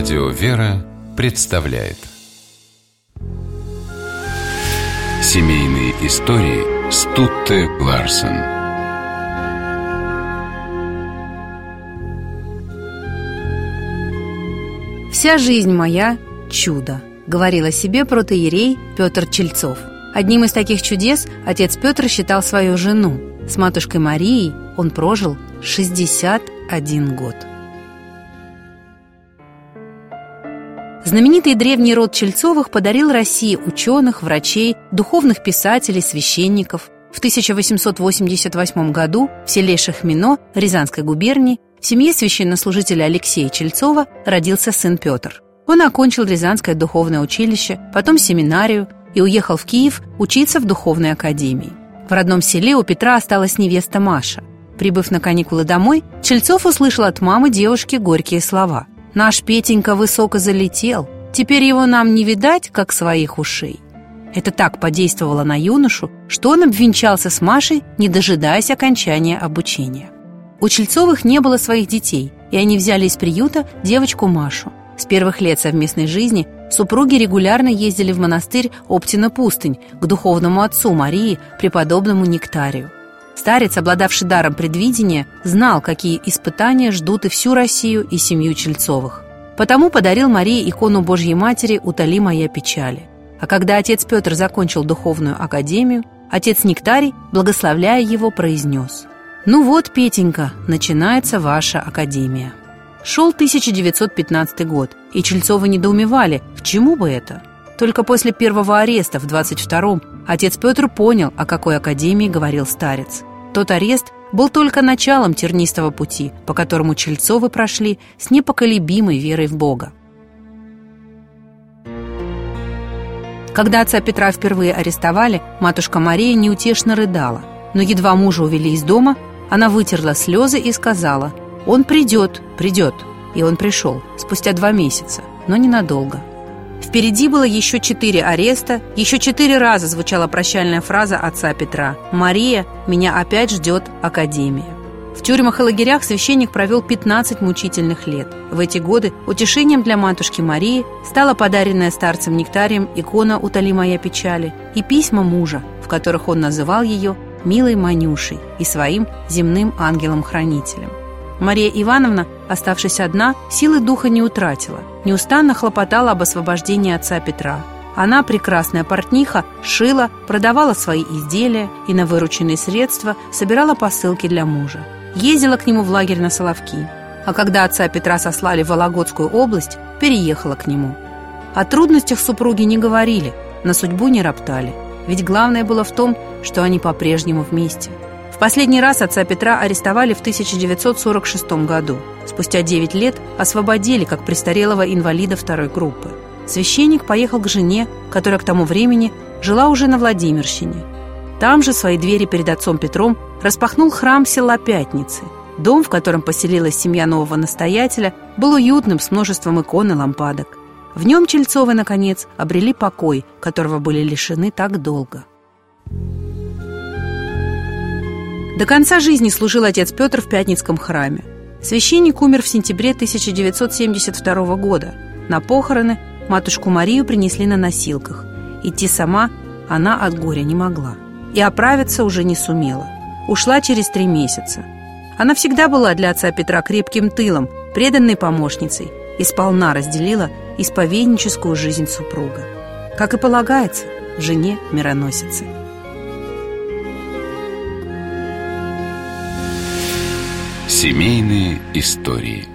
Радио «Вера» представляет Семейные истории Стутте Ларсен «Вся жизнь моя – чудо», – говорил о себе протоиерей Петр Чельцов. Одним из таких чудес отец Петр считал свою жену. С матушкой Марией он прожил 61 год. Знаменитый древний род Чельцовых подарил России ученых, врачей, духовных писателей, священников. В 1888 году в селе Шахмино Рязанской губернии в семье священнослужителя Алексея Чельцова родился сын Петр. Он окончил Рязанское духовное училище, потом семинарию и уехал в Киев учиться в духовной академии. В родном селе у Петра осталась невеста Маша. Прибыв на каникулы домой, Чельцов услышал от мамы девушки горькие слова – Наш Петенька высоко залетел, теперь его нам не видать, как своих ушей. Это так подействовало на юношу, что он обвенчался с Машей, не дожидаясь окончания обучения. У Чельцовых не было своих детей, и они взяли из приюта девочку Машу. С первых лет совместной жизни супруги регулярно ездили в монастырь Оптина-Пустынь к духовному отцу Марии, преподобному Нектарию. Старец, обладавший даром предвидения, знал, какие испытания ждут и всю Россию, и семью Чельцовых. Потому подарил Марии икону Божьей Матери «Утоли моя печали». А когда отец Петр закончил духовную академию, отец Нектарий, благословляя его, произнес «Ну вот, Петенька, начинается ваша академия». Шел 1915 год, и Чельцовы недоумевали, к чему бы это? Только после первого ареста в 22-м отец Петр понял, о какой академии говорил старец. Тот арест был только началом тернистого пути, по которому Чельцовы прошли с непоколебимой верой в Бога. Когда отца Петра впервые арестовали, матушка Мария неутешно рыдала. Но едва мужа увели из дома, она вытерла слезы и сказала «Он придет, придет». И он пришел, спустя два месяца, но ненадолго. Впереди было еще четыре ареста, еще четыре раза звучала прощальная фраза отца Петра «Мария, меня опять ждет Академия». В тюрьмах и лагерях священник провел 15 мучительных лет. В эти годы утешением для матушки Марии стала подаренная старцем Нектарием икона «Утоли моя печали» и письма мужа, в которых он называл ее «милой Манюшей» и своим земным ангелом-хранителем. Мария Ивановна, оставшись одна, силы духа не утратила, неустанно хлопотала об освобождении отца Петра. Она, прекрасная портниха, шила, продавала свои изделия и на вырученные средства собирала посылки для мужа. Ездила к нему в лагерь на Соловки. А когда отца Петра сослали в Вологодскую область, переехала к нему. О трудностях супруги не говорили, на судьбу не роптали. Ведь главное было в том, что они по-прежнему вместе – последний раз отца Петра арестовали в 1946 году. Спустя 9 лет освободили как престарелого инвалида второй группы. Священник поехал к жене, которая к тому времени жила уже на Владимирщине. Там же свои двери перед отцом Петром распахнул храм села Пятницы. Дом, в котором поселилась семья нового настоятеля, был уютным с множеством икон и лампадок. В нем Чельцовы, наконец, обрели покой, которого были лишены так долго. До конца жизни служил отец Петр в Пятницком храме. Священник умер в сентябре 1972 года. На похороны матушку Марию принесли на носилках. Идти сама она от горя не могла. И оправиться уже не сумела. Ушла через три месяца. Она всегда была для отца Петра крепким тылом, преданной помощницей и сполна разделила исповедническую жизнь супруга. Как и полагается, жене мироносицы. Семейные истории